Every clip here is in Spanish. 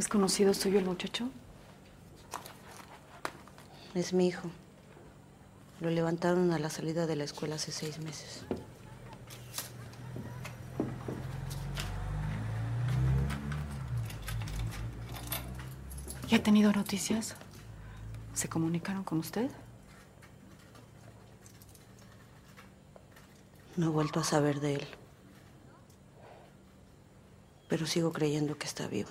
¿Es conocido suyo el muchacho? Es mi hijo. Lo levantaron a la salida de la escuela hace seis meses. ¿Y ha tenido noticias? ¿Se comunicaron con usted? No he vuelto a saber de él. Pero sigo creyendo que está vivo.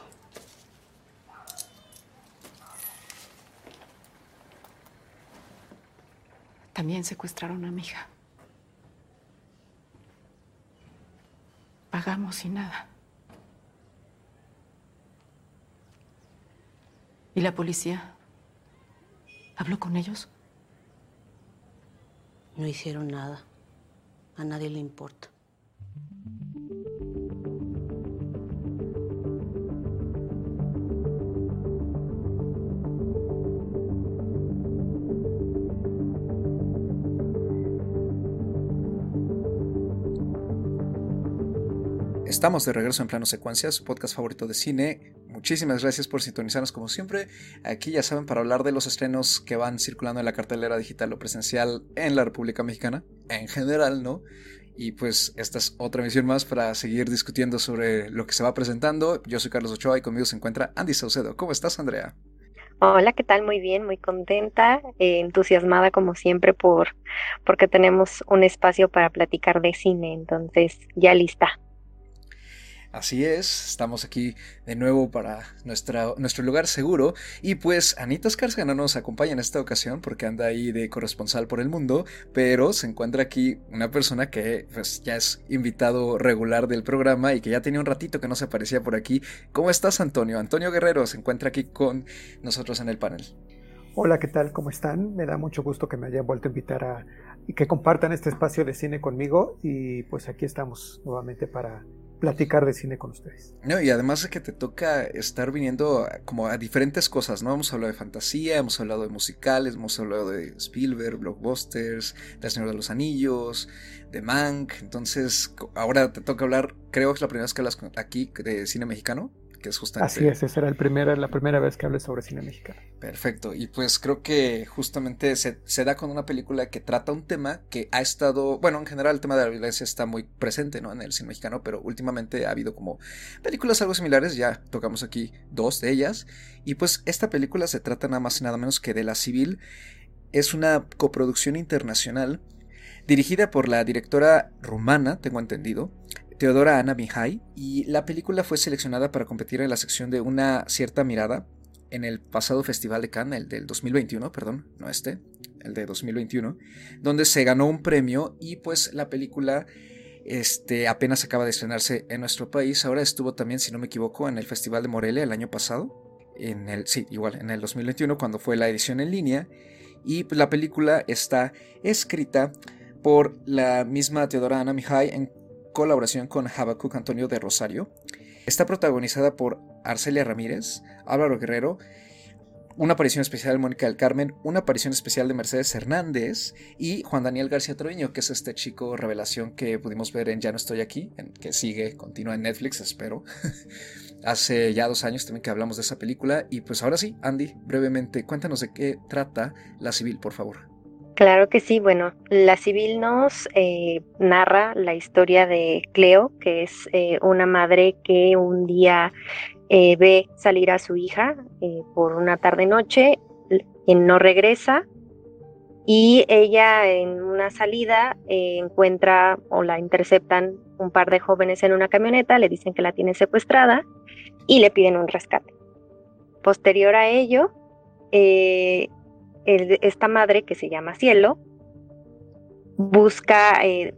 También secuestraron a mi hija. Pagamos y nada. ¿Y la policía? ¿Habló con ellos? No hicieron nada. A nadie le importa. Estamos de regreso en Plano Secuencia, su podcast favorito de cine. Muchísimas gracias por sintonizarnos como siempre. Aquí ya saben para hablar de los estrenos que van circulando en la cartelera digital o presencial en la República Mexicana, en general, ¿no? Y pues esta es otra misión más para seguir discutiendo sobre lo que se va presentando. Yo soy Carlos Ochoa y conmigo se encuentra Andy Saucedo. ¿Cómo estás, Andrea? Hola, ¿qué tal? Muy bien, muy contenta, eh, entusiasmada como siempre por porque tenemos un espacio para platicar de cine, entonces ya lista. Así es, estamos aquí de nuevo para nuestro lugar seguro. Y pues Anita no nos acompaña en esta ocasión porque anda ahí de corresponsal por el mundo, pero se encuentra aquí una persona que pues, ya es invitado regular del programa y que ya tenía un ratito que no se aparecía por aquí. ¿Cómo estás, Antonio? Antonio Guerrero se encuentra aquí con nosotros en el panel. Hola, ¿qué tal? ¿Cómo están? Me da mucho gusto que me hayan vuelto a invitar a y que compartan este espacio de cine conmigo y pues aquí estamos nuevamente para platicar de cine con ustedes. No, y además de que te toca estar viniendo como a diferentes cosas, ¿no? Hemos hablado de fantasía, hemos hablado de musicales, hemos hablado de Spielberg, blockbusters, de Señor de los Anillos, de Mank, entonces ahora te toca hablar, creo que es la primera vez que aquí de cine mexicano que es justamente... Así es, esa era el primera, la primera vez que hablé sobre cine mexicano. Perfecto, y pues creo que justamente se, se, da con una película que trata un tema que ha estado, bueno, en general el tema de la violencia está muy presente, ¿no? En el cine mexicano, pero últimamente ha habido como películas algo similares, ya tocamos aquí dos de ellas, y pues esta película se trata nada más y nada menos que de La Civil, es una coproducción internacional dirigida por la directora rumana, tengo entendido, Teodora Ana Mihai, y la película fue seleccionada para competir en la sección de una cierta mirada en el pasado Festival de Cannes, el del 2021, perdón, no este, el de 2021, donde se ganó un premio y pues la película este, apenas acaba de estrenarse en nuestro país. Ahora estuvo también, si no me equivoco, en el Festival de Morelia el año pasado. En el, sí, igual, en el 2021, cuando fue la edición en línea. Y pues, la película está escrita por la misma Teodora Ana Mihai colaboración con Habacuc Antonio de Rosario. Está protagonizada por Arcelia Ramírez, Álvaro Guerrero, una aparición especial de Mónica del Carmen, una aparición especial de Mercedes Hernández y Juan Daniel García Troviño, que es este chico revelación que pudimos ver en Ya no estoy aquí, en, que sigue, continúa en Netflix, espero. Hace ya dos años también que hablamos de esa película y pues ahora sí, Andy, brevemente, cuéntanos de qué trata La Civil, por favor. Claro que sí, bueno, La Civil nos eh, narra la historia de Cleo, que es eh, una madre que un día eh, ve salir a su hija por una tarde-noche, no regresa y ella en una salida encuentra o la interceptan un par de jóvenes en una camioneta, le dicen que la tienen secuestrada y le piden un rescate. Posterior a ello, esta madre que se llama Cielo busca, eh,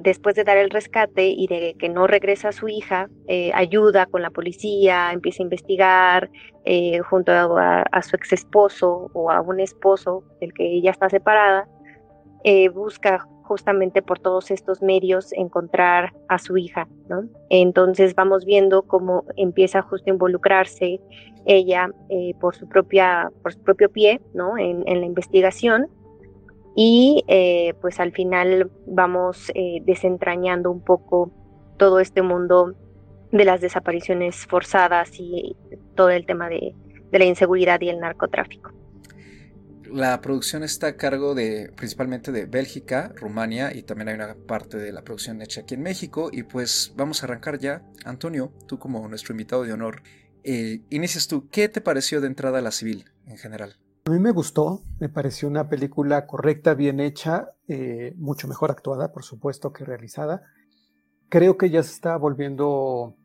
después de dar el rescate y de que no regresa a su hija, eh, ayuda con la policía, empieza a investigar eh, junto a, su ex esposo o a un esposo del que ella está separada, busca justamente por todos estos medios encontrar a su hija, ¿no? Entonces vamos viendo cómo empieza justo a involucrarse ella eh, por su propia, por su propio pie, ¿no? En, la investigación y eh, pues al final vamos eh, desentrañando un poco todo este mundo de las desapariciones forzadas y todo el tema de, de la inseguridad y el narcotráfico. La producción está a cargo de principalmente de Bélgica, Rumania y también hay una parte de la producción hecha aquí en México. Y pues vamos a arrancar ya. Antonio, tú como nuestro invitado de honor, eh, inicias tú. ¿Qué te pareció de entrada La Civil en general? A mí me gustó, me pareció una película correcta, bien hecha, eh, mucho mejor actuada, por supuesto, que realizada. Creo que ya se está volviendo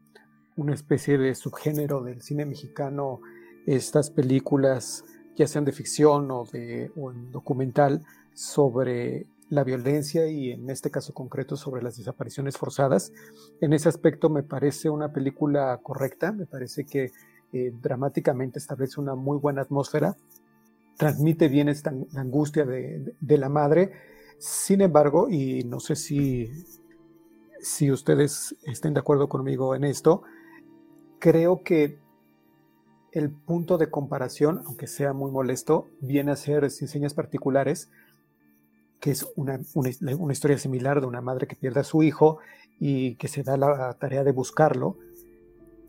una especie de subgénero del cine mexicano, estas películas ya sean de ficción o, de, o en documental, sobre la violencia y en este caso concreto sobre las desapariciones forzadas. En ese aspecto me parece una película correcta, me parece que eh, dramáticamente establece una muy buena atmósfera, transmite bien esta angustia de, de, la madre. Sin embargo, y no sé si, si ustedes estén de acuerdo conmigo en esto, creo que el punto de comparación, aunque sea muy molesto, viene a ser sin señas particulares, que es una, una, historia similar de una madre que pierde a su hijo y que se da la tarea de buscarlo.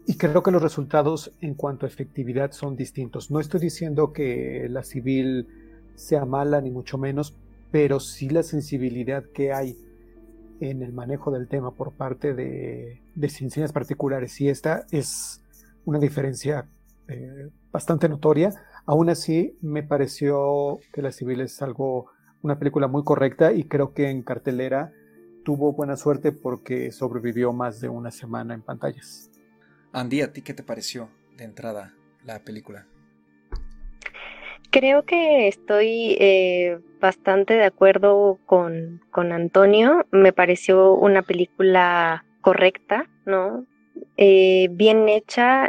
Y creo que los resultados en cuanto a efectividad son distintos. No estoy diciendo que la civil sea mala, ni mucho menos, pero sí la sensibilidad que hay en el manejo del tema por parte de, de particulares. Y esta es una diferencia eh, bastante notoria. Aún así, me pareció que La Civil es algo, una película muy correcta y creo que en cartelera tuvo buena suerte porque sobrevivió más de una semana en pantallas. Andy, ¿a ti qué te pareció de entrada la película? Creo que estoy eh, bastante de acuerdo con, con, Antonio. Me pareció una película correcta, ¿no? Eh, bien hecha,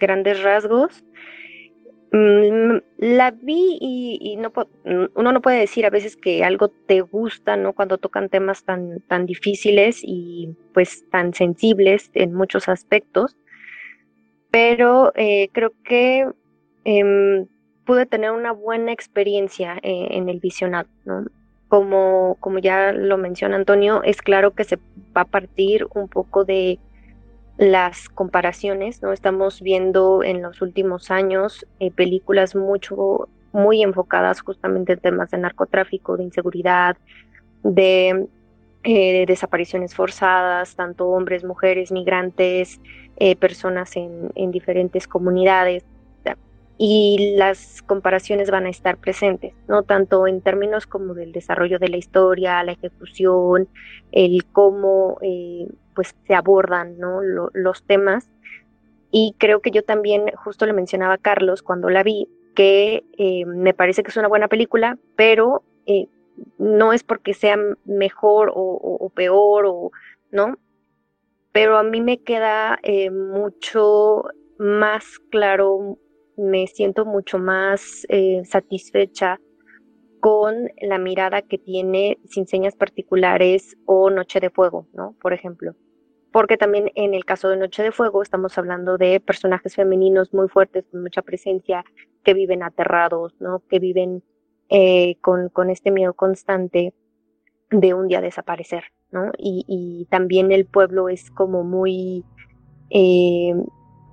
grandes rasgos. Mm, la vi y, no, uno no puede decir a veces que algo te gusta, ¿no? Cuando tocan temas tan, tan difíciles y pues tan sensibles en muchos aspectos. Pero eh, creo que em, pude tener una buena experiencia eh, en el visionado, Como, como ya lo menciona Antonio, es claro que se va a partir un poco de las comparaciones, ¿no? Estamos viendo en los últimos años eh, películas mucho, muy enfocadas justamente en temas de narcotráfico, de inseguridad, de eh, desapariciones forzadas, tanto hombres, mujeres, migrantes, eh, personas en, en, diferentes comunidades. Y las comparaciones van a estar presentes, ¿no? Tanto en términos como del desarrollo de la historia, la ejecución, el cómo pues se abordan ¿no? los temas. Y creo que yo también, justo le mencionaba a Carlos cuando la vi, que eh, me parece que es una buena película, pero eh, no es porque sea mejor o, peor, o, ¿no? Pero a mí me queda eh, mucho más claro, me siento mucho más satisfecha con la mirada que tiene Sin Señas Particulares o Noche de Fuego, ¿no? Por ejemplo porque también en el caso de Noche de Fuego estamos hablando de personajes femeninos muy fuertes, con mucha presencia, que viven aterrados, ¿no? Que viven eh, con, con, este miedo constante de un día desaparecer, ¿no? Y, y también el pueblo es como muy eh,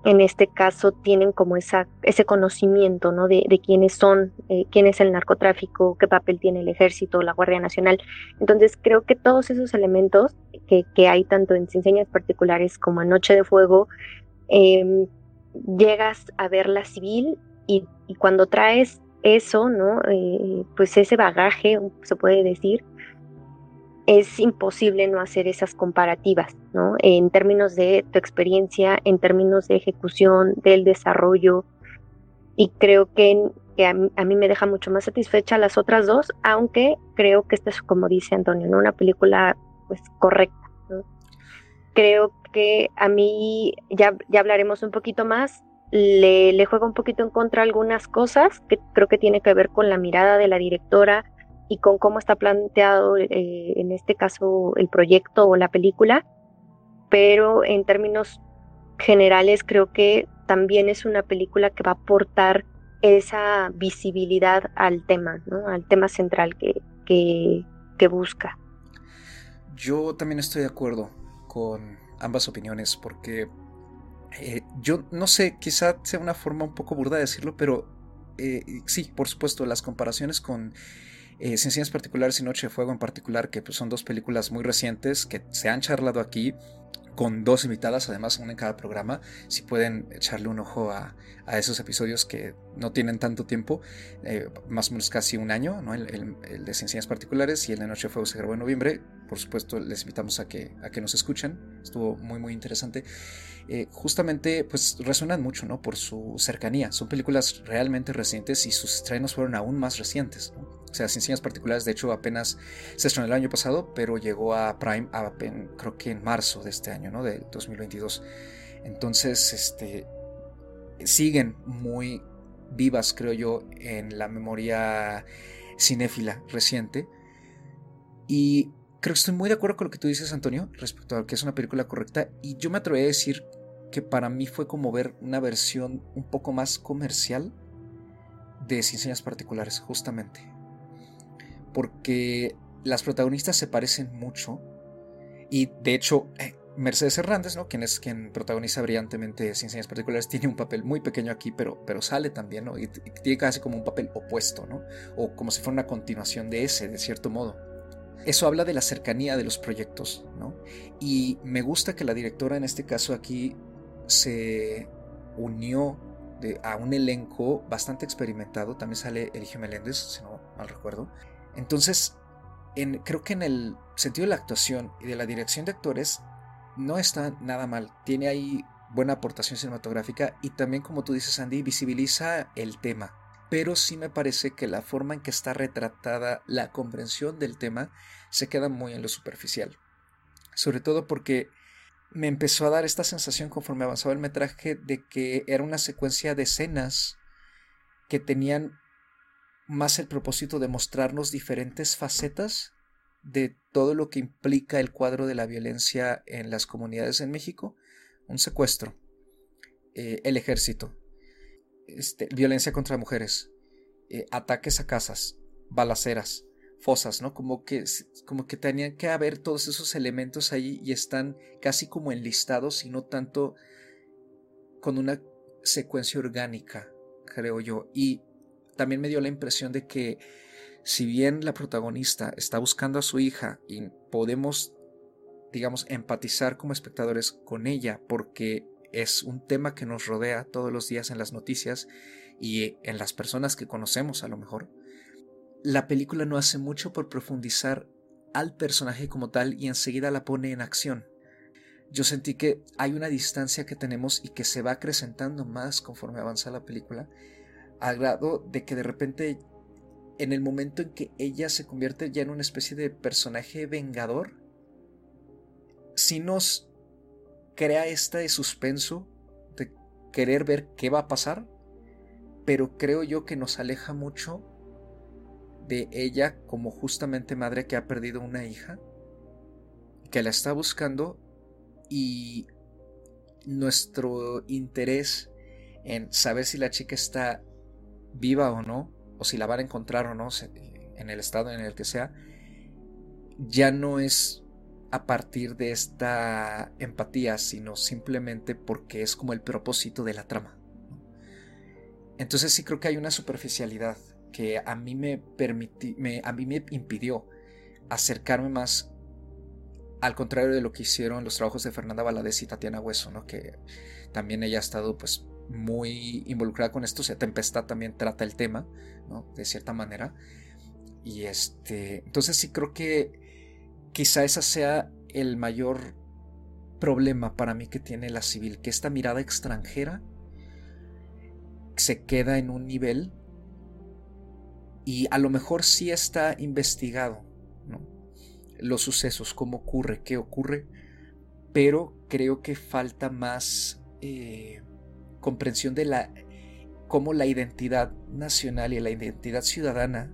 en este caso tienen como esa, ese conocimiento ¿no? de, de quiénes son, eh, quién es el narcotráfico, qué papel tiene el ejército, la Guardia Nacional. Entonces creo que todos esos elementos que, que hay tanto en Enseñas Particulares como en Noche de Fuego, eh, llegas a ver la civil y, y cuando traes eso, ¿no? Eh, pues ese bagaje, se puede decir, es imposible no hacer esas comparativas, ¿no? En términos de tu experiencia, en términos de ejecución, del desarrollo. Y creo que, que a, mí, me deja mucho más satisfecha las otras dos, aunque creo que esta es, como dice Antonio, ¿no? una película pues correcta. Creo que a mí, ya, ya hablaremos un poquito más, le, le juega un poquito en contra algunas cosas que creo que tiene que ver con la mirada de la directora, y con cómo está planteado eh, en este caso el proyecto o la película, pero en términos generales creo que también es una película que va a aportar esa visibilidad al tema, ¿no? al tema central que, que, busca. Yo también estoy de acuerdo con, ambas opiniones porque eh, yo no sé, quizá sea una forma un poco burda de decirlo, pero eh, sí, por supuesto, las comparaciones con eh, Ciencias Particulares y Noche de Fuego en particular, que pues, son dos películas muy recientes que se han charlado aquí, con dos invitadas, además una en cada programa. Si pueden echarle un ojo a, esos episodios que no tienen tanto tiempo, eh, más o menos casi un año, ¿no? el, de Ciencias Particulares y el de Noche de Fuego se grabó en noviembre. Por supuesto, les invitamos a que, a que nos escuchen. Estuvo muy, muy interesante. Eh, justamente, pues resuenan mucho, ¿no? Por su cercanía. Son películas realmente recientes y sus estrenos fueron aún más recientes, O sea, sin señas particulares, de hecho, apenas se estrenó el año pasado, pero llegó a Prime creo que en marzo de este año, ¿no? De 2022. Entonces, este, siguen muy vivas, creo yo, en la memoria cinéfila reciente. Y creo que estoy muy de acuerdo con lo que tú dices, Antonio, respecto a que es una película correcta. Y yo me atreví a decir que para mí fue como ver una versión un poco más comercial de Sin Particulares, justamente. Porque las protagonistas se parecen mucho. Y de hecho, eh, Mercedes Hernández, ¿no? Quien es quien protagoniza brillantemente Sin Señas Particulares, tiene un papel muy pequeño aquí, pero, pero sale también, ¿no? Y, tiene casi como un papel opuesto, ¿no? O como si fuera una continuación de ese, de cierto modo. Eso habla de la cercanía de los proyectos, ¿no? Y me gusta que la directora en este caso aquí se unió a un elenco bastante experimentado. También sale Eligio Meléndez, si no mal recuerdo. Entonces, creo que en el sentido de la actuación y de la dirección de actores no está nada mal. Tiene ahí buena aportación cinematográfica y también, como tú dices, Andy, visibiliza el tema. Pero sí me parece que la forma en que está retratada la comprensión del tema se queda muy en lo superficial. Sobre todo porque me empezó a dar esta sensación conforme avanzaba el metraje de que era una secuencia de escenas que tenían más el propósito de mostrarnos diferentes facetas de todo lo que implica el cuadro de la violencia en las comunidades en México. Un secuestro, eh, el ejército, este, violencia contra mujeres, eh, ataques a casas, balaceras, fosas, ¿no? Como que, como que tenían que haber todos esos elementos ahí y están casi como enlistados y no tanto con una secuencia orgánica, creo yo. Y también me dio la impresión de que si bien la protagonista está buscando a su hija y podemos, digamos, empatizar como espectadores con ella porque es un tema que nos rodea todos los días en las noticias y en las personas que conocemos a lo mejor, la película no hace mucho por profundizar al personaje como tal y enseguida la pone en acción. Yo sentí que hay una distancia que tenemos y que se va acrecentando más conforme avanza la película, al grado de que de repente, en el momento en que ella se convierte ya en una especie de personaje vengador, si nos crea este suspenso de querer ver qué va a pasar, pero creo yo que nos aleja mucho de ella como justamente madre que ha perdido una hija, que la está buscando y nuestro interés en saber si la chica está viva o no, o si la van a encontrar o no, en el estado en el que sea, ya no es a partir de esta empatía, sino simplemente porque es como el propósito de la trama. Entonces sí creo que hay una superficialidad que a mí me permití, me, a mí me impidió acercarme más al contrario de lo que hicieron los trabajos de Fernanda Valadez y Tatiana Hueso, ¿no? que también ella ha estado pues muy involucrada con esto, o sea, Tempestad también trata el tema, ¿no? de cierta manera. Y este, entonces sí creo que quizá esa sea el mayor problema para mí que tiene la civil, que esta mirada extranjera se queda en un nivel y a lo mejor sí está investigado los sucesos, cómo ocurre, qué ocurre, pero creo que falta más eh, comprensión de la cómo la identidad nacional y la identidad ciudadana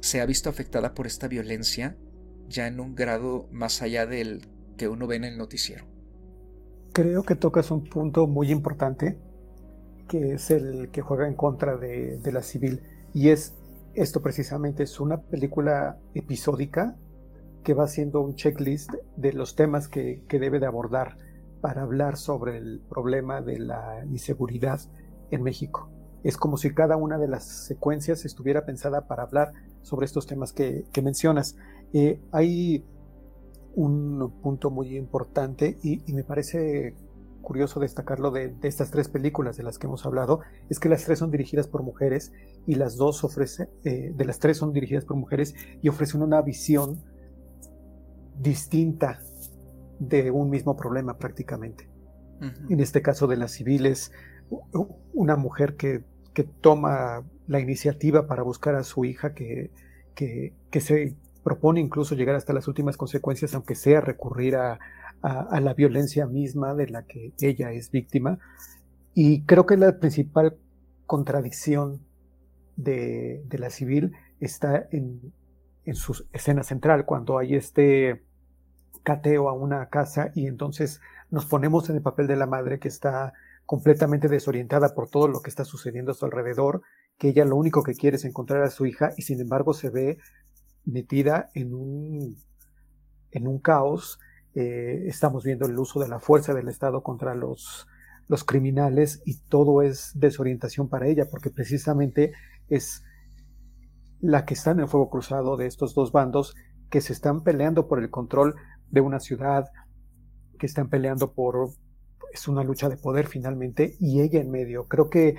se ha visto afectada por esta violencia ya en un grado más allá del que uno ve en el noticiero. Creo que tocas un punto muy importante, que es el que juega en contra de la civil y es esto precisamente, es una película episódica que va haciendo un checklist de los temas que, que debe de abordar para hablar sobre el problema de la inseguridad en México. Es como si cada una de las secuencias estuviera pensada para hablar sobre estos temas que, mencionas. Eh, hay un punto muy importante y, me parece curioso destacarlo de, estas tres películas de las que hemos hablado, es que las tres son dirigidas por mujeres y las dos ofrecen, eh, de las tres son dirigidas por mujeres y ofrecen una visión distinta de un mismo problema prácticamente. Uh -huh. En este caso de las civiles, una mujer que, que, toma la iniciativa para buscar a su hija, que, que, que, se propone incluso llegar hasta las últimas consecuencias, aunque sea recurrir a, a, a, la violencia misma de la que ella es víctima. Y creo que la principal contradicción de, de la civil está en, en su escena central, cuando hay este cateo a una casa y entonces nos ponemos en el papel de la madre que está completamente desorientada por todo lo que está sucediendo a su alrededor, que ella lo único que quiere es encontrar a su hija y sin embargo se ve metida en un, en un caos. Eh, estamos viendo el uso de la fuerza del Estado contra los, los criminales y todo es desorientación para ella porque precisamente es la que está en el fuego cruzado de estos dos bandos que se están peleando por el control de una ciudad que están peleando por es una lucha de poder finalmente y ella en medio. Creo que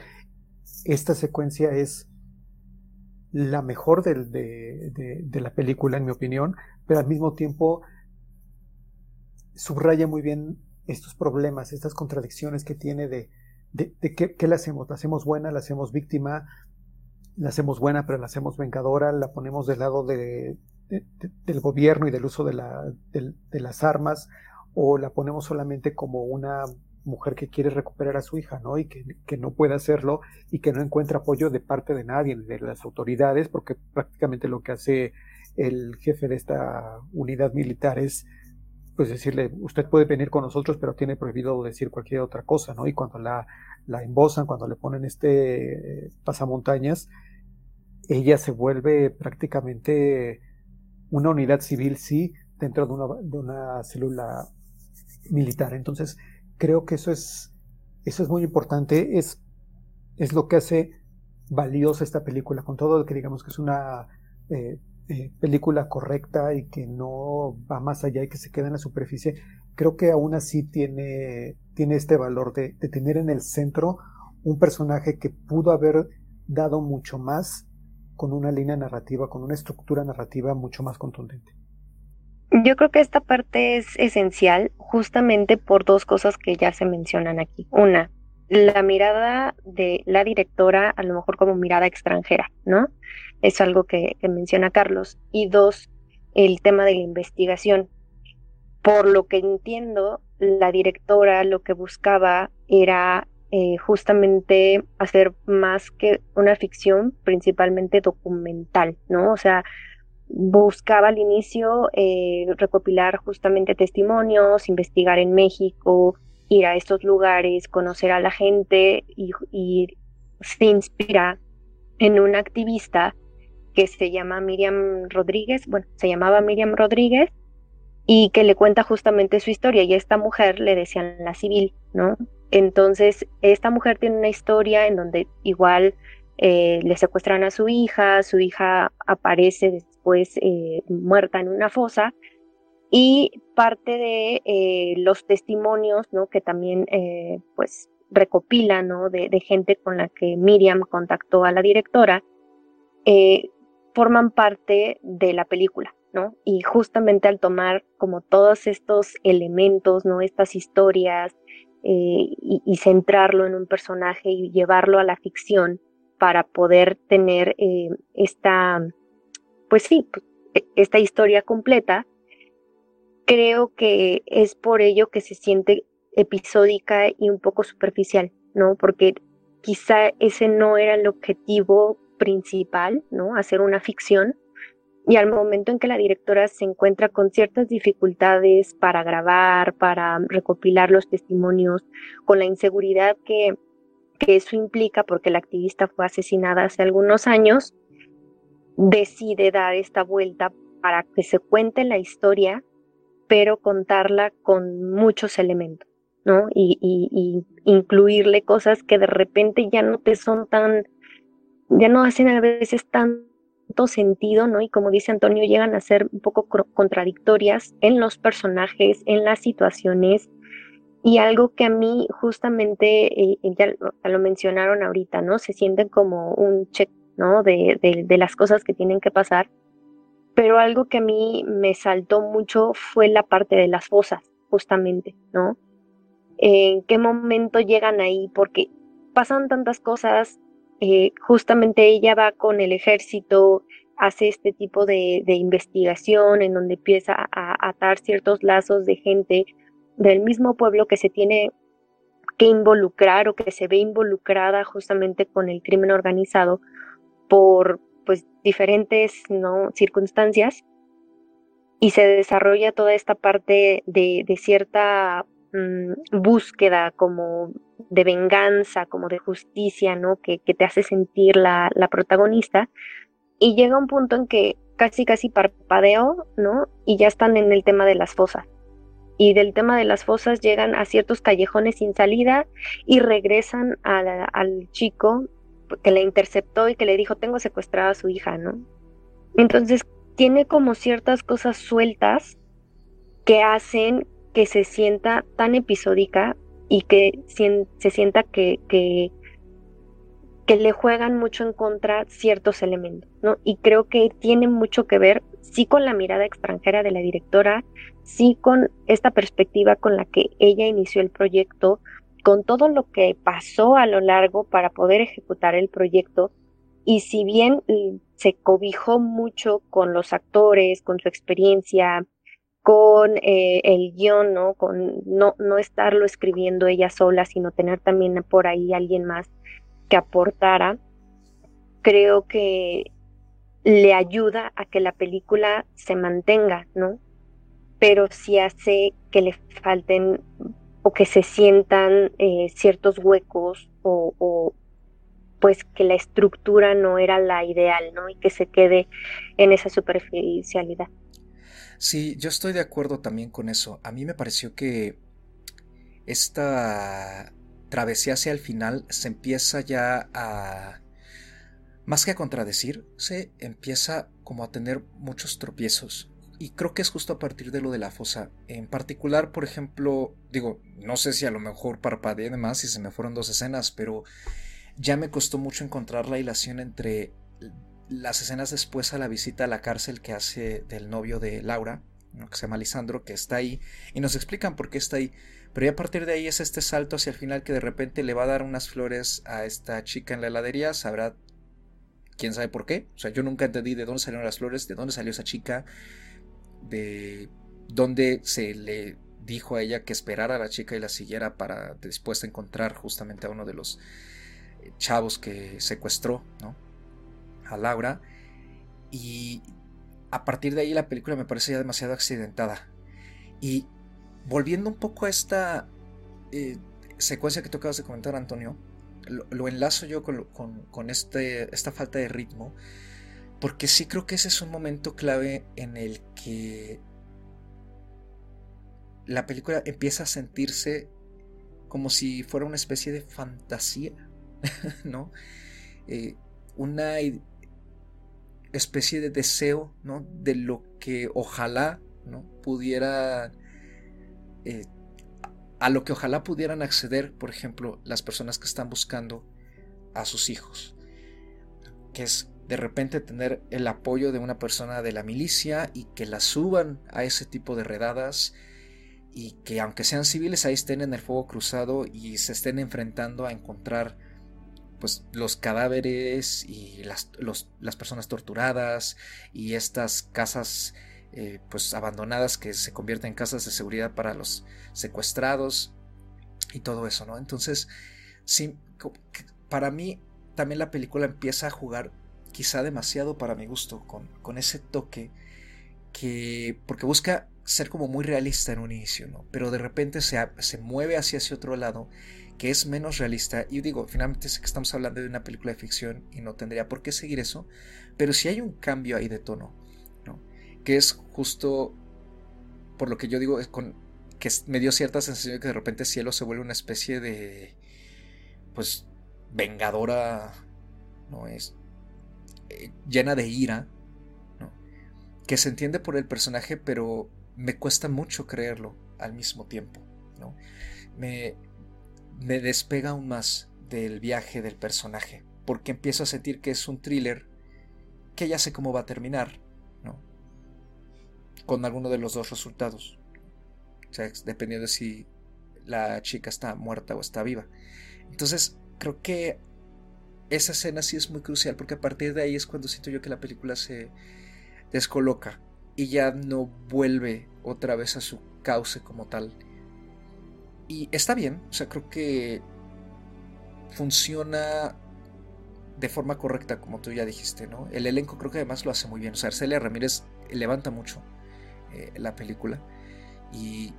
esta secuencia es la mejor de, de, la película, en mi opinión, pero al mismo tiempo subraya muy bien estos problemas, estas contradicciones que tiene de, de, qué la hacemos. La hacemos buena, la hacemos víctima, la hacemos buena, pero la hacemos vengadora, la ponemos del lado de, de, de, del gobierno y del uso de, la, de, las armas, o la ponemos solamente como una mujer que quiere recuperar a su hija, ¿no? Y que, que, no puede hacerlo y que no encuentra apoyo de parte de nadie, de las autoridades, porque prácticamente lo que hace el jefe de esta unidad militar es pues decirle, usted puede venir con nosotros, pero tiene prohibido decir cualquier otra cosa, ¿no? Y cuando la, la embosan, cuando le ponen este pasamontañas, ella se vuelve prácticamente una unidad civil, sí, dentro de una, de una célula militar. Entonces, creo que eso es, eso es muy importante, es, es lo que hace valiosa esta película, con todo lo que digamos que es una eh, eh, película correcta y que no va más allá y que se queda en la superficie, creo que aún así tiene, tiene este valor de, de tener en el centro un personaje que pudo haber dado mucho más con una línea narrativa, con una estructura narrativa mucho más contundente. Yo creo que esta parte es esencial justamente por dos cosas que ya se mencionan aquí. Una, la mirada de la directora, a lo mejor como mirada extranjera, ¿no? Es algo que, que menciona Carlos. Y dos, el tema de la investigación. Por lo que entiendo, la directora lo que buscaba era eh, justamente hacer más que una ficción, principalmente documental, ¿no? O sea, buscaba al inicio eh, recopilar justamente testimonios, investigar en México, ir a estos lugares, conocer a la gente y, y se inspira en una activista que se llama Miriam Rodríguez, bueno, se llamaba Miriam Rodríguez y que le cuenta justamente su historia y a esta mujer le decían la civil, ¿no? Entonces, esta mujer tiene una historia en donde igual eh, le secuestran a su hija, su hija aparece después eh, muerta en una fosa y parte de eh, los testimonios, ¿no? Que también, pues, recopila. De, de, gente con la que Miriam contactó a la directora, forman parte de la película, ¿no? Y justamente al tomar como todos estos elementos, ¿no? Estas historias, y, y, centrarlo en un personaje y llevarlo a la ficción para poder tener esta, pues sí, esta historia completa, creo que es por ello que se siente episódica y un poco superficial, ¿no? Porque quizá ese no era el objetivo principal, ¿no? Hacer una ficción. Y al momento en que la directora se encuentra con ciertas dificultades para grabar, para recopilar los testimonios, con la inseguridad que, que eso implica, porque la activista fue asesinada hace algunos años, decide dar esta vuelta para que se cuente la historia, pero contarla con muchos elementos, ¿no? Y, y, incluirle cosas que de repente ya no te son tan, ya no hacen a veces tanto sentido, ¿no? Y como dice Antonio, llegan a ser un poco contradictorias en los personajes, en las situaciones, y algo que a mí justamente, eh, ya lo mencionaron ahorita, ¿no? Se sienten como un check, ¿no? De, de, las cosas que tienen que pasar. Pero algo que a mí me saltó mucho fue la parte de las fosas, justamente, ¿no? En qué momento llegan ahí, porque pasan tantas cosas, eh, justamente ella va con el ejército, hace este tipo de, investigación en donde empieza a atar ciertos lazos de gente del mismo pueblo que se tiene que involucrar o que se ve involucrada justamente con el crimen organizado por pues diferentes ¿no? circunstancias y se desarrolla toda esta parte de, cierta mm, búsqueda como de venganza, como de justicia, ¿no? Que, que te hace sentir la, la, protagonista y llega un punto en que casi casi parpadeo, ¿no? Y ya están en el tema de las fosas y del tema de las fosas llegan a ciertos callejones sin salida y regresan al chico que le interceptó y que le dijo tengo secuestrada a su hija, ¿no? Entonces tiene como ciertas cosas sueltas que hacen que se sienta tan episódica y que se sienta que, que, que le juegan mucho en contra ciertos elementos, ¿no? Y creo que tiene mucho que ver, sí, con la mirada extranjera de la directora, sí con esta perspectiva con la que ella inició el proyecto, con todo lo que pasó a lo largo para poder ejecutar el proyecto. Y si bien se cobijó mucho con los actores, con su experiencia, con eh, el guion, ¿no? Con no, no estarlo escribiendo ella sola, sino tener también por ahí alguien más que aportara, creo que le ayuda a que la película se mantenga, ¿no? pero sí hace que le falten o que se sientan eh, ciertos huecos o, pues que la estructura no era la ideal, ¿no? Y que se quede en esa superficialidad. Sí, yo estoy de acuerdo también con eso. A mí me pareció que esta travesía hacia el final se empieza ya a... Más que a contradecir, se empieza como a tener muchos tropiezos y creo que es justo a partir de lo de la fosa. En particular, por ejemplo, digo, no sé si a lo mejor parpadeé de más y se me fueron dos escenas, pero ya me costó mucho encontrar la hilación entre las escenas después a la visita a la cárcel que hace del novio de Laura, que se llama Lisandro, que está ahí, y nos explican por qué está ahí. Pero ya a partir de ahí es este salto hacia el final que de repente le va a dar unas flores a esta chica en la heladería, sabrá quién sabe por qué. O sea, yo nunca entendí de dónde salieron las flores, de dónde salió esa chica de donde se le dijo a ella que esperara a la chica y la siguiera para después encontrar justamente a uno de los chavos que secuestró, ¿no? A Laura. Y a partir de ahí la película me parece ya demasiado accidentada. Y volviendo un poco a esta eh, secuencia que tú acabas de comentar, Antonio, lo, enlazo yo con, con, este, esta falta de ritmo porque sí creo que ese es un momento clave en el que la película empieza a sentirse como si fuera una especie de fantasía, ¿no? Eh, una especie de deseo, ¿no? De lo que ojalá, ¿no? Pudiera... Eh, a lo que ojalá pudieran acceder, por ejemplo, las personas que están buscando a sus hijos. Que es de repente tener el apoyo de una persona de la milicia y que la suban a ese tipo de redadas y que aunque sean civiles ahí estén en el fuego cruzado y se estén enfrentando a encontrar pues los cadáveres y las, las personas torturadas y estas casas eh, pues abandonadas que se convierten en casas de seguridad para los secuestrados y todo eso, ¿no? Entonces, sí, para mí también la película empieza a jugar quizá demasiado para mi gusto, con, con ese toque que, porque busca ser como muy realista en un inicio, ¿no? Pero de repente se, se mueve hacia ese otro lado que es menos realista. Y digo, finalmente sé que estamos hablando de una película de ficción y no tendría por qué seguir eso, pero si hay un cambio ahí de tono, ¿no? que es justo por lo que yo digo, con, que me dio cierta sensación de que de repente Cielo se vuelve una especie de, pues, vengadora, ¿no? Es eh, llena de ira, ¿no? Que se entiende por el personaje, pero me cuesta mucho creerlo al mismo tiempo, ¿no? Me, me despega aún más del viaje del personaje, porque empiezo a sentir que es un thriller que ya sé cómo va a terminar, ¿no? Con alguno de los dos resultados. O sea, dependiendo de si la chica está muerta o está viva. Entonces, creo que esa escena sí es muy crucial porque a partir de ahí es cuando siento yo que la película se descoloca y ya no vuelve otra vez a su cauce como tal. Y está bien, o sea, creo que funciona de forma correcta, como tú ya dijiste, ¿no? El elenco creo que además lo hace muy bien. O sea, Arcelia Ramírez levanta mucho eh, la película y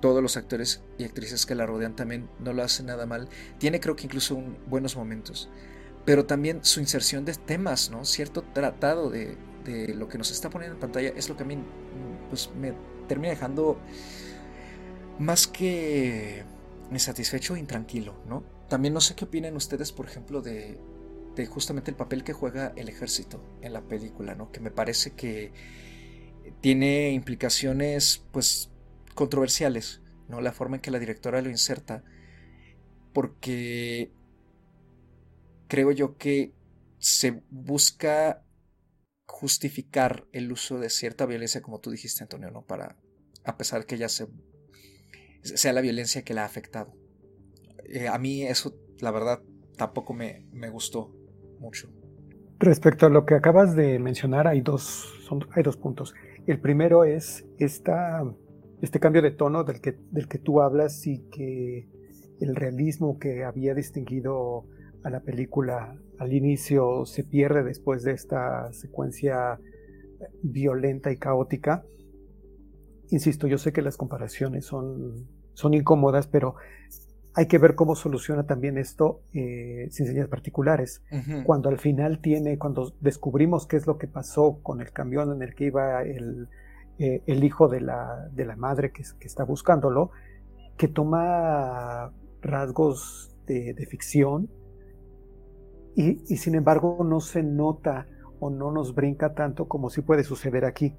todos los actores y actrices que la rodean también no lo hacen nada mal. Tiene creo que incluso buenos momentos, pero también su inserción de temas, ¿no? Cierto tratado de, de, lo que nos está poniendo en pantalla es lo que a mí pues, me termina dejando más que insatisfecho e intranquilo, ¿no? También no sé qué opinan ustedes, por ejemplo, de, de justamente el papel que juega el ejército en la película, ¿no? Que me parece que tiene implicaciones, pues, controversiales, ¿no? La forma en que la directora lo inserta, porque creo yo que se busca justificar el uso de cierta violencia, como tú dijiste, Antonio, ¿no? Para, a pesar que ya se, sea la violencia que la ha afectado. Eh, a mí eso, la verdad, tampoco me, me gustó mucho. Respecto a lo que acabas de mencionar, hay dos, son, hay dos puntos. El primero es esta, este cambio de tono del que, del que tú hablas y que el realismo que había distinguido a la película al inicio se pierde después de esta secuencia violenta y caótica. Insisto, yo sé que las comparaciones son, son incómodas, pero hay que ver cómo soluciona también esto eh, sin señas particulares. Cuando al final tiene, cuando descubrimos qué es lo que pasó con el camión en el que iba el, eh, el hijo de la, de la madre que, que, está buscándolo, que toma rasgos de, de ficción y, y, sin embargo no se nota o no nos brinca tanto como si puede suceder aquí.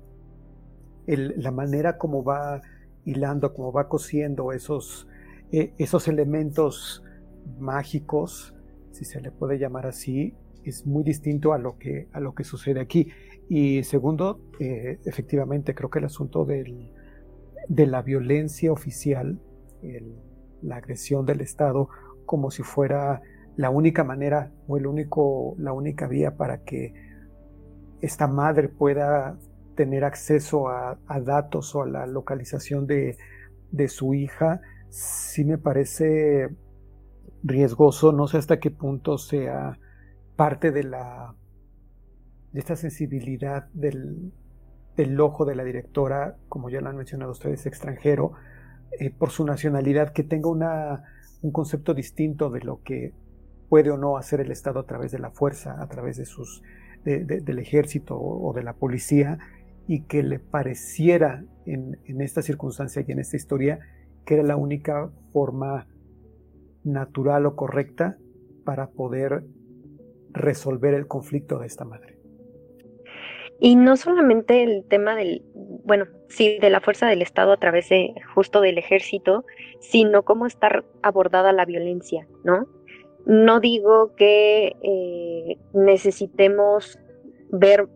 El, la manera como va hilando, como va cosiendo esos eh, esos elementos mágicos, si se le puede llamar así, es muy distinto a lo que, a lo que sucede aquí. Y segundo, eh, efectivamente, creo que el asunto del, de la violencia oficial, la agresión del Estado, como si fuera la única manera o el único, la única vía para que esta madre pueda tener acceso a, datos o a la localización de, de su hija, sí me parece riesgoso, no sé hasta qué punto sea parte de la de esta sensibilidad del, ojo de la directora, como ya lo han mencionado ustedes, extranjero, eh, por su nacionalidad, que tenga un concepto distinto de lo que puede o no hacer el Estado a través de la fuerza, a través de sus, del ejército o, de la policía, y que le pareciera en, esta circunstancia y en esta historia que era la única forma natural o correcta para poder resolver el conflicto de esta madre. Y no solamente el tema del, bueno, sí, de la fuerza del Estado a través de justo del ejército, sino cómo está abordada la violencia, ¿no? No digo que eh, necesitemos ver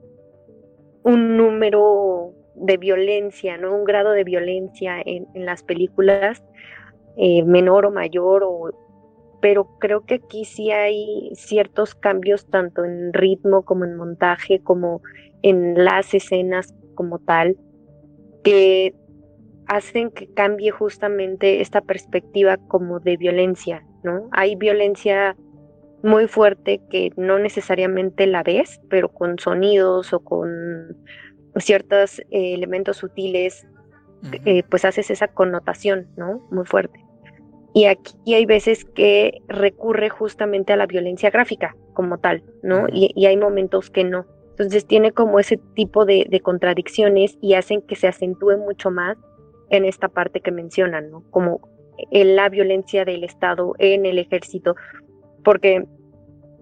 un número de violencia, ¿no? Un grado de violencia en, las películas, eh, menor o mayor, o, pero creo que aquí sí hay ciertos cambios tanto en ritmo como en montaje, como en las escenas como tal, que hacen que cambie justamente esta perspectiva como de violencia, ¿no? Hay violencia muy fuerte que no necesariamente la ves, pero con sonidos o con ciertos eh, elementos sutiles, eh, pues haces esa connotación, ¿no? Muy fuerte. Y aquí hay veces que recurre justamente a la violencia gráfica como tal, ¿no? y, hay momentos que no. Entonces tiene como ese tipo de, contradicciones y hacen que se acentúe mucho más en esta parte que mencionan, ¿no? Como la violencia del Estado en el ejército, porque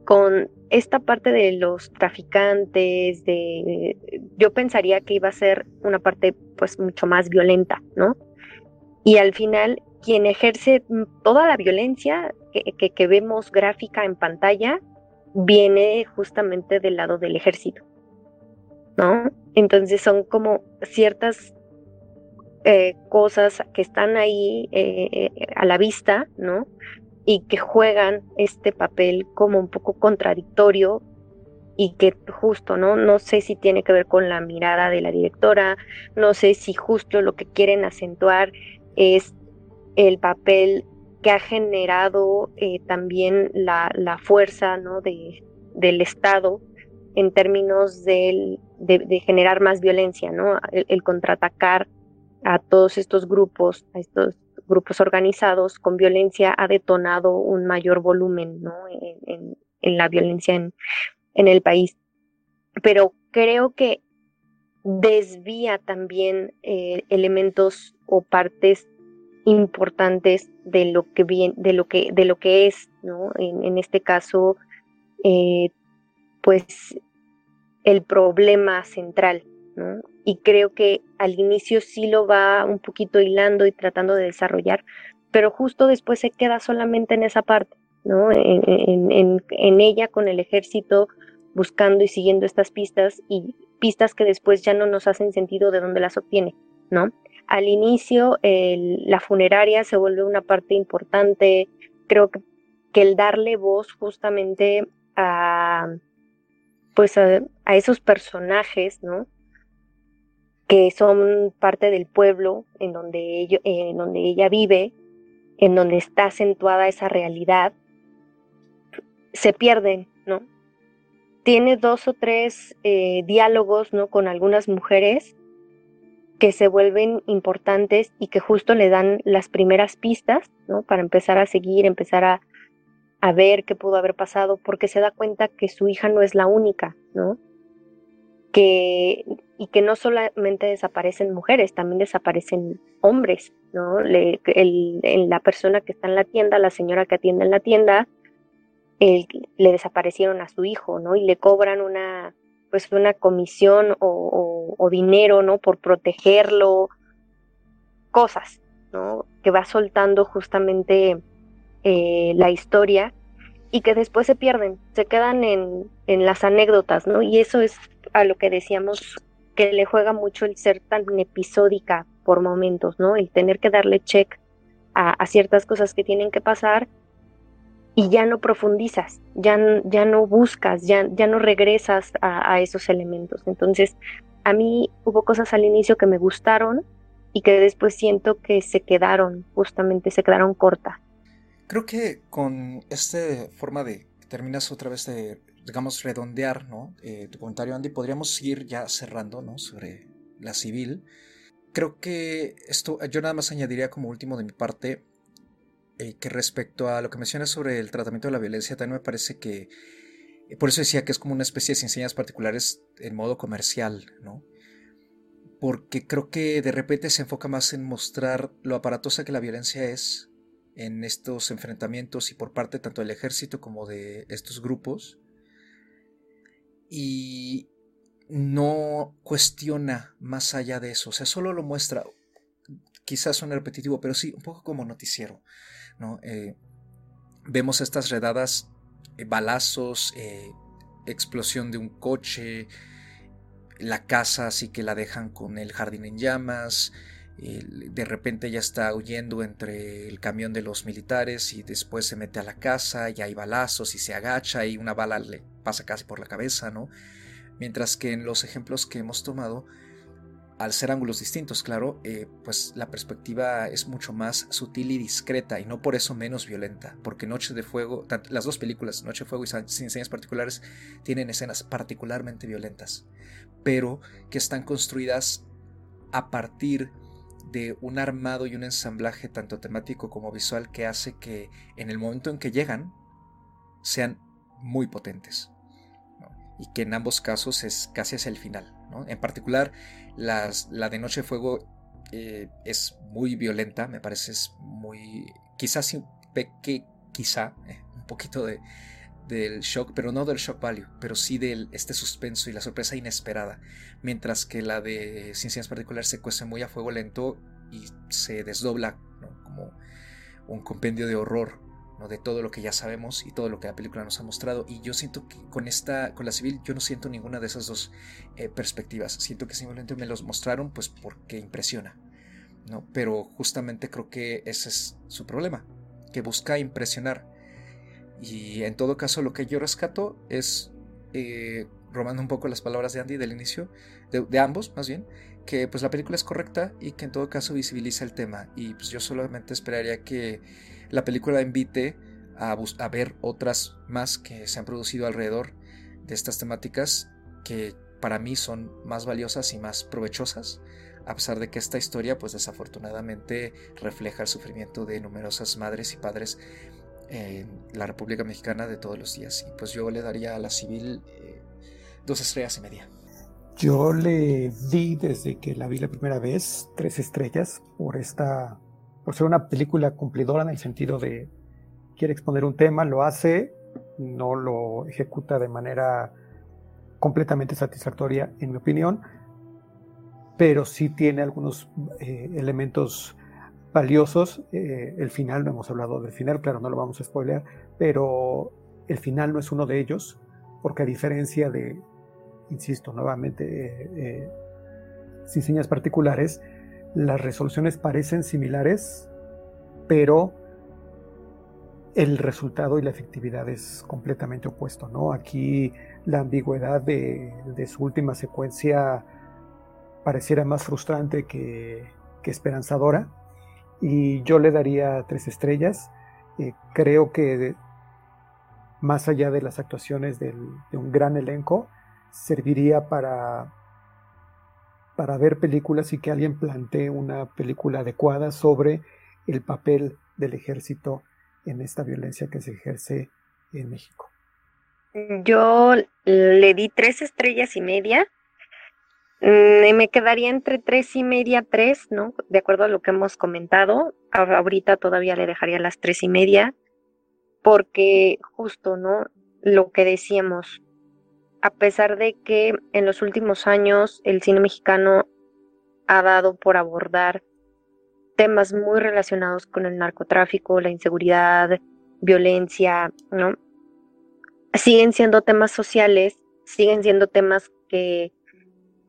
con esta parte de los traficantes, de, yo pensaría que iba a ser una parte pues mucho más violenta, ¿no? Y al final quien ejerce toda la violencia que, que, vemos gráfica en pantalla viene justamente del lado del ejército, ¿no? Entonces son como ciertas eh, cosas que están ahí eh, eh, a la vista, ¿no? Y que juegan este papel como un poco contradictorio y que justo, ¿no? No sé si tiene que ver con la mirada de la directora, no sé si justo lo que quieren acentuar es el papel que ha generado eh, también la, fuerza ¿no? de, del Estado en términos de, generar más violencia, ¿no? El, contraatacar a todos estos grupos, a estos grupos organizados con violencia ha detonado un mayor volumen en, la violencia en, en el país. Pero creo que desvía también eh, elementos o partes importantes de lo que bien, de lo que, de lo que es. En, este caso, eh, pues el problema central, ¿no? Y creo que al inicio sí lo va un poquito hilando y tratando de desarrollar, pero justo después se queda solamente en esa parte, ¿no? En, en, en ella con el ejército buscando y siguiendo estas pistas y pistas que después ya no nos hacen sentido de dónde las obtiene, ¿no? Al inicio, la funeraria se vuelve una parte importante. Creo que, el darle voz justamente a, pues a, esos personajes, ¿no? Que son parte del pueblo en donde, ella vive, en donde está acentuada esa realidad, se pierden, ¿no? Tiene dos o tres eh, diálogos, ¿no? Con algunas mujeres que se vuelven importantes y que justo le dan las primeras pistas, ¿no? Para empezar a seguir, empezar a, a ver qué pudo haber pasado, porque se da cuenta que su hija no es la única, ¿no? Que, y que no solamente desaparecen mujeres, también desaparecen hombres, ¿no? Le, el, la persona que está en la tienda, la señora que atiende en la tienda, le desaparecieron a su hijo, ¿no? Y le cobran una, pues una comisión o, dinero, ¿no? Por protegerlo, cosas, ¿no? Que va soltando justamente eh, la historia y que después se pierden, se quedan en, en, las anécdotas, ¿no? Y eso es a lo que decíamos que le juega mucho el ser tan episódica por momentos, ¿no? El tener que darle check a, a ciertas cosas que tienen que pasar y ya no profundizas, ya, ya no buscas, ya, ya no regresas a, esos elementos. Entonces, a mí hubo cosas al inicio que me gustaron y que después siento que se quedaron, justamente se quedaron cortas. Creo que con esta forma de terminas otra vez de, digamos, redondear, ¿no? Eh, tu comentario, Andy, podríamos ir ya cerrando, ¿no? Sobre la civil. Creo que esto, yo nada más añadiría como último de mi parte, eh, que respecto a lo que mencionas sobre el tratamiento de la violencia, también me parece que, eh, por eso decía que es como una especie de enseñas particulares en modo comercial, ¿no? Porque creo que de repente se enfoca más en mostrar lo aparatosa que la violencia es en estos enfrentamientos y por parte tanto del ejército como de estos grupos. Y no cuestiona más allá de eso, o sea, solo lo muestra. Quizás suene repetitivo, pero sí, un poco como noticiero. Eh, vemos estas redadas, eh, balazos, eh, explosión de un coche, la casa así que la dejan con el jardín en llamas, de repente ya está huyendo entre el camión de los militares y después se mete a la casa y hay balazos y se agacha y una bala le pasa casi por la cabeza, ¿no? Mientras que en los ejemplos que hemos tomado al ser ángulos distintos, claro, eh, pues la perspectiva es mucho más sutil y discreta y no por eso menos violenta, porque Noche de Fuego, las dos películas, Noche de Fuego y Sin Señas Particulares, tienen escenas particularmente violentas, pero que están construidas a partir de un armado y un ensamblaje tanto temático como visual que hace que en el momento en que llegan sean muy potentes. y que en ambos casos es casi hacia el final. En particular, las, la de Noche de Fuego eh, es muy violenta, me parece es muy, quizás que quizá eh, un poquito de, del shock, pero no del shock value, pero sí de este suspenso y la sorpresa inesperada, mientras que la de Ciencias Particulares se cuece muy a fuego lento y se desdobla como un compendio de horror de todo lo que ya sabemos y todo lo que la película nos ha mostrado. Y yo siento que con esta, con la civil, yo no siento ninguna de esas dos eh, perspectivas. Siento que simplemente me los mostraron pues porque impresiona. ¿no? Pero justamente creo que ese es su problema, que busca impresionar. Y en todo caso lo que yo rescato es, eh, robando un poco las palabras de Andy del inicio, de, de, ambos más bien, que pues la película es correcta y que en todo caso visibiliza el tema. Y pues yo solamente esperaría que la película invite a, a ver otras más que se han producido alrededor de estas temáticas que para mí son más valiosas y más provechosas, a pesar de que esta historia pues desafortunadamente refleja el sufrimiento de numerosas madres y padres en la República Mexicana de todos los días. Y pues yo le daría a la civil eh, dos estrellas y media. Yo le di desde que la vi la primera vez tres estrellas por esta por ser una película cumplidora en el sentido de quiere exponer un tema, lo hace, no lo ejecuta de manera completamente satisfactoria, en mi opinión, pero sí tiene algunos eh, elementos valiosos. Eh, el final, no hemos hablado del final, claro, no lo vamos a spoilear, pero el final no es uno de ellos, porque a diferencia de, insisto nuevamente, eh, sin señas particulares, las resoluciones parecen similares, pero el resultado y la efectividad es completamente opuesto, ¿no? Aquí la ambigüedad de, su última secuencia pareciera más frustrante que, esperanzadora y yo le daría tres estrellas. Eh, creo que más allá de las actuaciones de un gran elenco, serviría para para ver películas y que alguien plantee una película adecuada sobre el papel del ejército en esta violencia que se ejerce en México. Yo le di tres estrellas y media. Mm, me quedaría entre tres y media, tres, ¿no? De acuerdo a lo que hemos comentado. Ahorita todavía le dejaría las tres y media, porque justo, ¿no? Lo que decíamos, a pesar de que en los últimos años el cine mexicano ha dado por abordar temas muy relacionados con el narcotráfico, la inseguridad, violencia, ¿no? Siguen siendo temas sociales, siguen siendo temas que,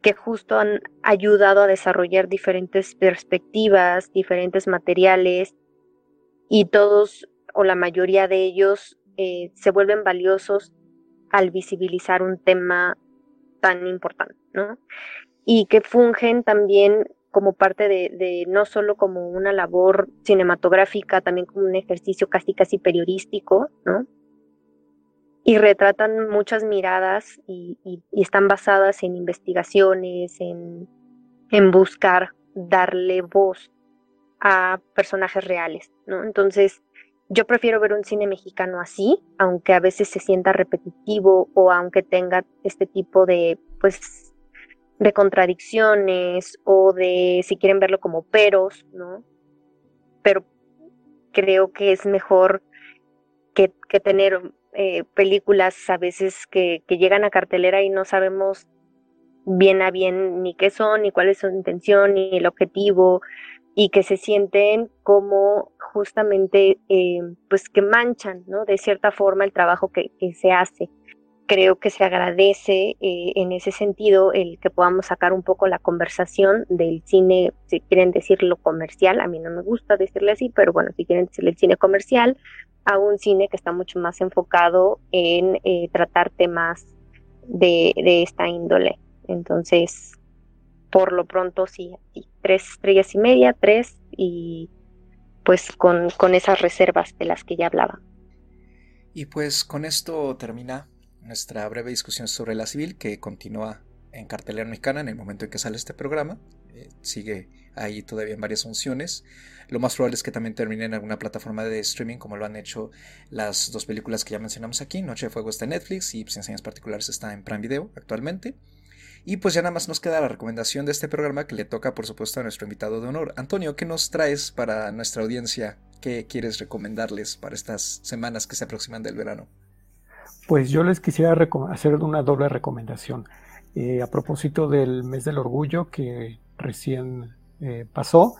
que justo han ayudado a desarrollar diferentes perspectivas, diferentes materiales, y todos o la mayoría de ellos eh, se vuelven valiosos al visibilizar un tema tan importante, ¿no? Y que fungen también como parte de, no solo como una labor cinematográfica, también como un ejercicio casi casi periodístico, ¿no? Y retratan muchas miradas y, están basadas en investigaciones, en, en buscar darle voz a personajes reales, ¿no? Entonces, yo prefiero ver un cine mexicano así, aunque a veces se sienta repetitivo o aunque tenga este tipo de, pues, de contradicciones o de, si quieren verlo como peros, ¿no? Pero creo que es mejor que, tener eh, películas a veces que, que llegan a cartelera y no sabemos bien a bien ni qué son, ni cuál es su intención, ni el objetivo, y que se sienten como justamente eh, pues que manchan ¿no? de cierta forma el trabajo que, se hace. Creo que se agradece eh, en ese sentido el que podamos sacar un poco la conversación del cine, si quieren decirlo comercial, a mí no me gusta decirle así, pero bueno, si quieren decirle el cine comercial, a un cine que está mucho más enfocado en eh, tratar temas de, esta índole. Entonces, por lo pronto sí, tres estrellas y media, tres y pues con, con esas reservas de las que ya hablaba. Y pues con esto termina nuestra breve discusión sobre la civil que continúa en cartelera mexicana en el momento en que sale este programa. eh, sigue ahí todavía en varias funciones. Lo más probable es que también termine en alguna plataforma de streaming, como lo han hecho las dos películas que ya mencionamos aquí. Noche de Fuego está en Netflix y pues, en particulares está en Prime Video actualmente. Y pues ya nada más nos queda la recomendación de este programa que le toca por supuesto a nuestro invitado de honor. Antonio, ¿qué nos traes para nuestra audiencia? ¿Qué quieres recomendarles para estas semanas que se aproximan del verano? Pues yo les quisiera hacer una doble recomendación. Eh, a propósito del mes del orgullo que recién eh, pasó,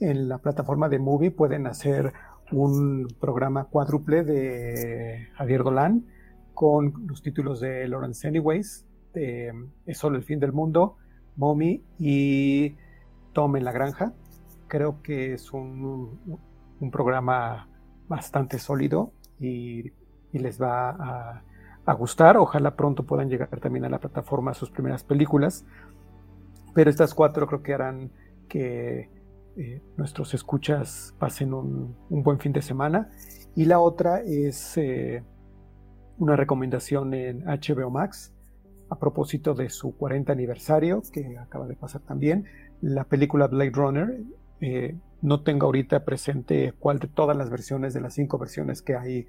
en la plataforma de Movie pueden hacer un programa cuádruple de Javier Dolan con los títulos de Lawrence Anyways, Es solo el fin del mundo, Mommy y Tom en la granja. Creo que es un, programa bastante sólido y, les va a, a, gustar. Ojalá pronto puedan llegar también a la plataforma sus primeras películas. Pero estas cuatro creo que harán que eh, nuestros escuchas pasen un, buen fin de semana. Y la otra es eh, una recomendación en HBO Max a propósito de su 40 aniversario, que acaba de pasar también, la película Blade Runner. Eh, no tengo ahorita presente cuál de todas las versiones, de las cinco versiones que hay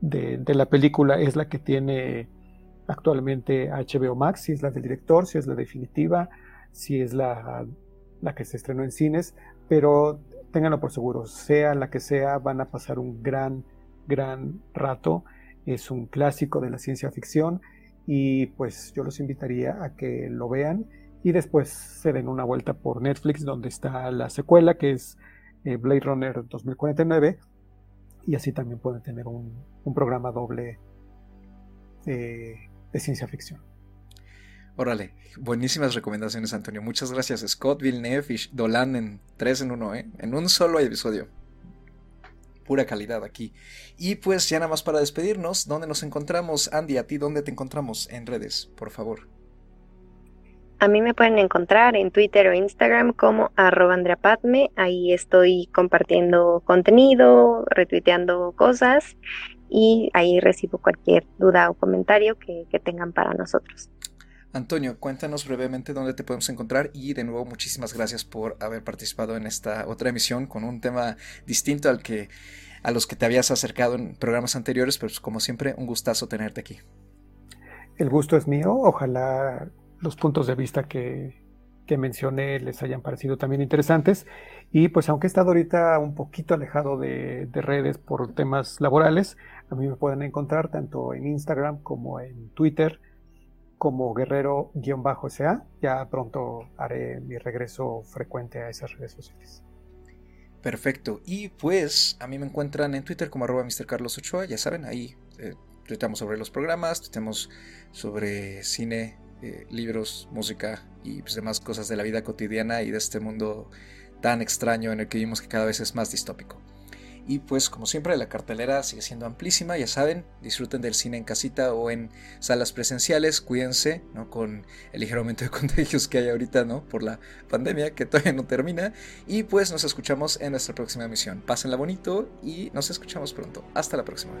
de, la película, es la que tiene actualmente HBO Max, si es la del director, si es la definitiva, si es la la que se estrenó en cines, pero ténganlo por seguro, sea la que sea, van a pasar un gran, gran rato. Es un clásico de la ciencia ficción y pues yo los invitaría a que lo vean y después se den una vuelta por Netflix donde está la secuela que es eh, Blade Runner 2049 y así también pueden tener un, programa doble de ciencia ficción. Órale, buenísimas recomendaciones, Antonio. Muchas gracias, Scott, Villeneuve y Dolan en tres en uno, ¿eh? En un solo episodio. Pura calidad aquí. Y pues ya nada más para despedirnos, ¿dónde nos encontramos? Andy, ¿a ti dónde te encontramos en redes? Por favor. A mí me pueden encontrar en Twitter o Instagram como arroba Padme. Ahí estoy compartiendo contenido, retuiteando cosas y ahí recibo cualquier duda o comentario que tengan para nosotros. Antonio, cuéntanos brevemente dónde te podemos encontrar y de nuevo muchísimas gracias por haber participado en esta otra emisión con un tema distinto al que a los que te habías acercado en programas anteriores, pero pues, como siempre un gustazo tenerte aquí. El gusto es mío, ojalá los puntos de vista que, mencioné les hayan parecido también interesantes y pues aunque he estado ahorita un poquito alejado de, de redes por temas laborales, a mí me pueden encontrar tanto en Instagram como en Twitter como guerrero-sa. Ya pronto haré mi regreso frecuente a esas redes sociales. Perfecto. Y pues a mí me encuentran en Twitter como arroba Mr. Carlos Ochoa. Ya saben, ahí eh, sobre los programas, tuitamos sobre cine, eh, libros, música y pues, demás cosas de la vida cotidiana y de este mundo tan extraño en el que vivimos que cada vez es más distópico. Y pues como siempre la cartelera sigue siendo amplísima, ya saben, disfruten del cine en casita o en salas presenciales, cuídense ¿no? con el ligero aumento de contagios que hay ahorita ¿no? por la pandemia que todavía no termina. Y pues nos escuchamos en nuestra próxima emisión. Pásenla bonito y nos escuchamos pronto. Hasta la próxima.